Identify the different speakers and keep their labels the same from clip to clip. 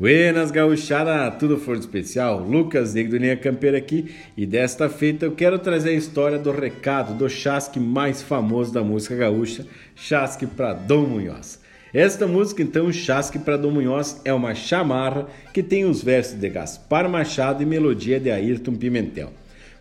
Speaker 1: Buenas gauchada, tudo for especial, Lucas Negro Campeira aqui e desta feita eu quero trazer a história do recado do chasque mais famoso da música gaúcha, Chasque para Dom Munhoz. Esta música então, Chasque para Dom Munhoz, é uma chamarra que tem os versos de Gaspar Machado e melodia de Ayrton Pimentel.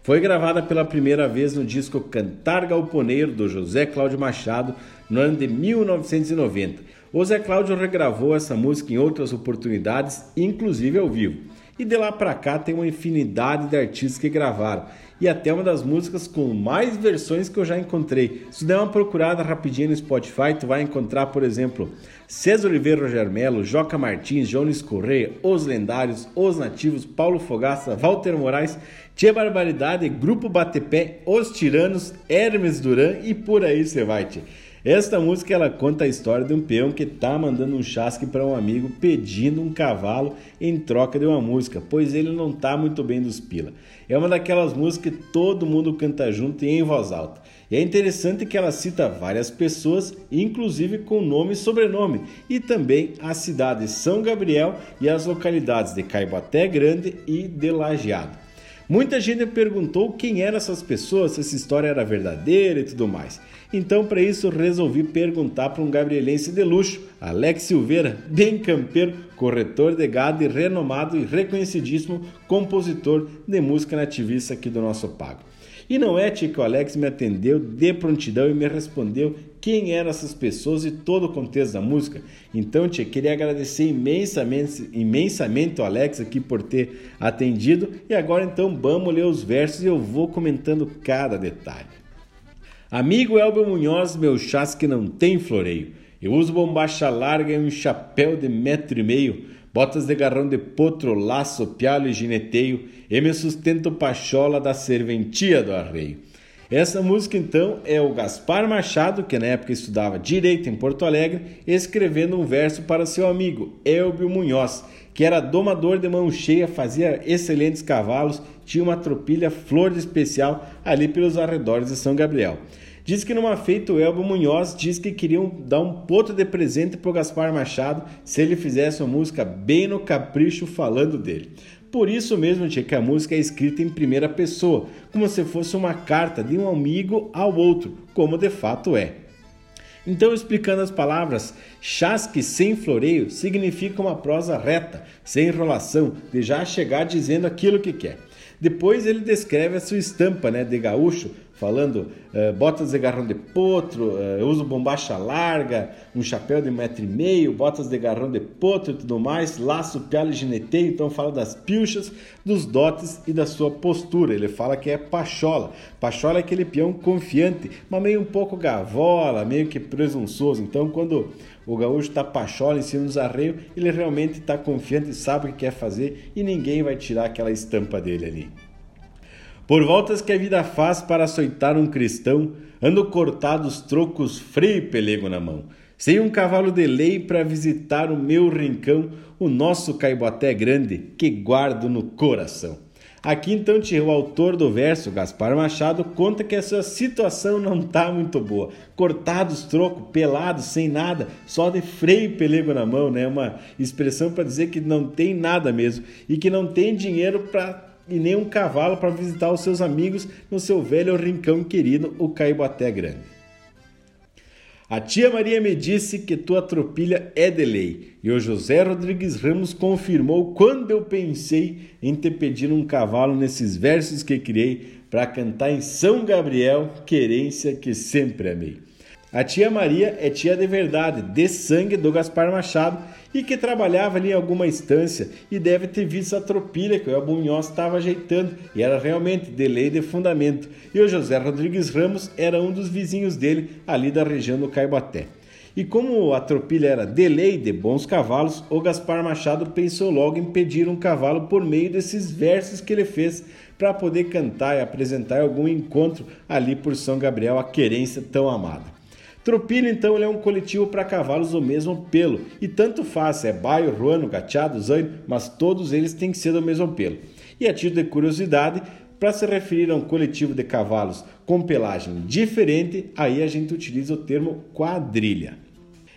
Speaker 1: Foi gravada pela primeira vez no disco Cantar Galponeiro do José Cláudio Machado no ano de 1990 o Zé Cláudio regravou essa música em outras oportunidades, inclusive ao vivo. E de lá para cá tem uma infinidade de artistas que gravaram. E até uma das músicas com mais versões que eu já encontrei. Se der uma procurada rapidinho no Spotify, tu vai encontrar, por exemplo, César Oliveira Roger Melo, Joca Martins, Jones Correia, Os Lendários, Os Nativos, Paulo Fogaça, Walter Moraes, Tia Barbaridade, Grupo Batepé, Os Tiranos, Hermes Duran e por aí você vai, tia. Esta música ela conta a história de um peão que tá mandando um chasque para um amigo pedindo um cavalo em troca de uma música, pois ele não tá muito bem dos pila. É uma daquelas músicas que todo mundo canta junto e em voz alta. E é interessante que ela cita várias pessoas, inclusive com nome e sobrenome, e também a cidade de São Gabriel e as localidades de Caibaté Grande e de Lajeado. Muita gente perguntou quem eram essas pessoas, se essa história era verdadeira e tudo mais. Então, para isso, resolvi perguntar para um gabrielense de luxo, Alex Silveira, bem campeiro, corretor de gado e renomado e reconhecidíssimo compositor de música nativista aqui do nosso Pago. E não é, tia, que o Alex me atendeu de prontidão e me respondeu quem eram essas pessoas e todo o contexto da música. Então, tia, queria agradecer imensamente, imensamente o Alex aqui por ter atendido. E agora, então, vamos ler os versos e eu vou comentando cada detalhe. Amigo Elber Munhoz, meu chasque não tem floreio. Eu uso bombacha larga e um chapéu de metro e meio botas de garrão de potro, laço, pialo e gineteio, e me sustento pachola da serventia do arreio. Essa música então é o Gaspar Machado, que na época estudava direito em Porto Alegre, escrevendo um verso para seu amigo Elbio Munhoz, que era domador de mão cheia, fazia excelentes cavalos, tinha uma tropilha flor de especial ali pelos arredores de São Gabriel. Diz que numa feita o Elbo Munhoz diz que queriam dar um poto de presente pro Gaspar Machado se ele fizesse uma música bem no capricho falando dele. Por isso mesmo, tia, que a música é escrita em primeira pessoa, como se fosse uma carta de um amigo ao outro, como de fato é. Então, explicando as palavras, chasque sem floreio significa uma prosa reta, sem enrolação, de já chegar dizendo aquilo que quer. Depois ele descreve a sua estampa né, de gaúcho, falando uh, botas de garrão de potro, uh, uso bombacha larga, um chapéu de metro e meio, botas de garrão de potro e tudo mais, laço, pialo e gineteio. Então fala das pilchas, dos dotes e da sua postura. Ele fala que é pachola. Pachola é aquele peão confiante, mas meio um pouco gavola, meio que presunçoso. Então quando o gaúcho está pachola em cima dos arreios, ele realmente está confiante, sabe o que quer fazer e ninguém vai tirar aquela estampa dele ali. Por voltas que a vida faz para açoitar um cristão, ando cortados trocos freio e pelego na mão. Sem um cavalo de lei para visitar o meu rincão, o nosso caiboté grande que guardo no coração. Aqui então o autor do verso, Gaspar Machado, conta que a sua situação não está muito boa. Cortados, troco, pelados, sem nada, só de freio e pelego na mão, né? Uma expressão para dizer que não tem nada mesmo e que não tem dinheiro para e nem um cavalo para visitar os seus amigos no seu velho rincão querido, o Caiboté Grande. A tia Maria me disse que tua tropilha é de lei, e o José Rodrigues Ramos confirmou quando eu pensei em te pedir um cavalo nesses versos que criei para cantar em São Gabriel, querência que sempre amei. A tia Maria é tia de verdade, de sangue do Gaspar Machado e que trabalhava ali em alguma estância e deve ter visto a tropilha que o Elbunhós estava ajeitando e era realmente de lei de fundamento. E o José Rodrigues Ramos era um dos vizinhos dele ali da região do Caibaté. E como a tropilha era de lei de bons cavalos, o Gaspar Machado pensou logo em pedir um cavalo por meio desses versos que ele fez para poder cantar e apresentar algum encontro ali por São Gabriel, a querência tão amada. Tropilho, então, é um coletivo para cavalos do mesmo pelo, e tanto faz, é baio, ruano, gateado, zaino, mas todos eles têm que ser do mesmo pelo. E a título de curiosidade, para se referir a um coletivo de cavalos com pelagem diferente, aí a gente utiliza o termo quadrilha.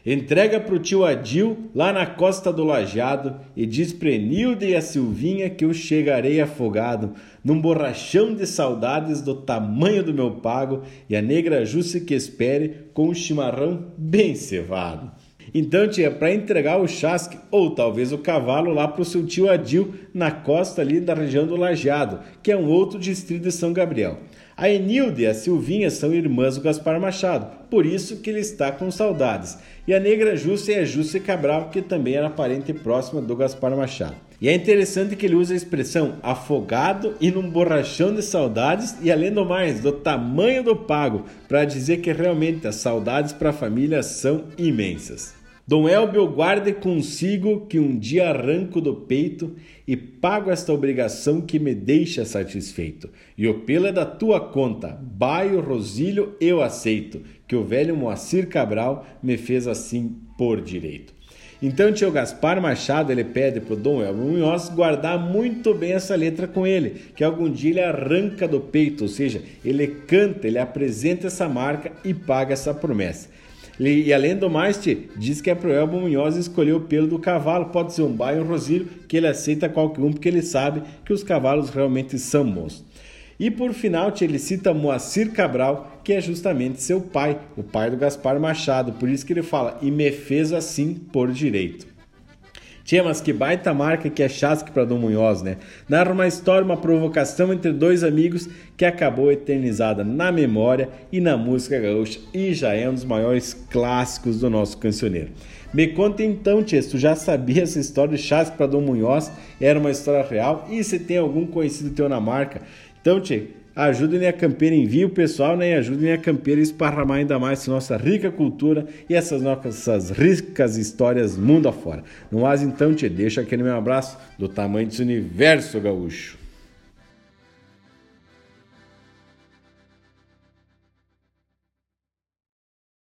Speaker 1: Entrega pro tio Adil lá na costa do Lajeado e diz Prenilde e a Silvinha que eu chegarei afogado num borrachão de saudades do tamanho do meu pago e a negra Jússia que espere com um chimarrão bem cevado. Então tinha para entregar o chasque ou talvez o cavalo lá para o seu tio Adil na costa ali da região do Lajeado, que é um outro distrito de São Gabriel. A Enilde e a Silvinha são irmãs do Gaspar Machado, por isso que ele está com saudades. E a negra Júcia é a Júcia Cabral, que também era parente próxima do Gaspar Machado. E é interessante que ele usa a expressão afogado e num borrachão de saudades e além do mais, do tamanho do pago, para dizer que realmente as saudades para a família são imensas. Dom Elbio guarde consigo que um dia arranco do peito e pago esta obrigação que me deixa satisfeito. E o pelo é da tua conta, baio, Rosílio, eu aceito, que o velho Moacir Cabral me fez assim por direito. Então tio Gaspar Machado ele pede para o Dom Elbio Munhoz guardar muito bem essa letra com ele, que algum dia ele arranca do peito, ou seja, ele canta, ele apresenta essa marca e paga essa promessa. E, além do mais, diz que é pro Elbo Munhoz escolher o pelo do cavalo, pode ser um baio ou um que ele aceita qualquer um, porque ele sabe que os cavalos realmente são bons. E por final, ele cita Moacir Cabral, que é justamente seu pai, o pai do Gaspar Machado, por isso que ele fala, e me fez assim por direito. Tia, mas que baita marca que é Chasque para Dom Munhoz, né? Narra uma história, uma provocação entre dois amigos que acabou eternizada na memória e na música gaúcha e já é um dos maiores clássicos do nosso cancioneiro. Me conta então, tia, tu já sabia essa história de Chasque para Dom Munhoz? Era uma história real? E se tem algum conhecido teu na marca? Então, tia, ajudem a campeira, envie o pessoal né, e ajudem a campeira a esparramar ainda mais nossa rica cultura e essas nossas ricas histórias mundo afora. No mais, então, te deixo aquele meu abraço do tamanho desse universo gaúcho.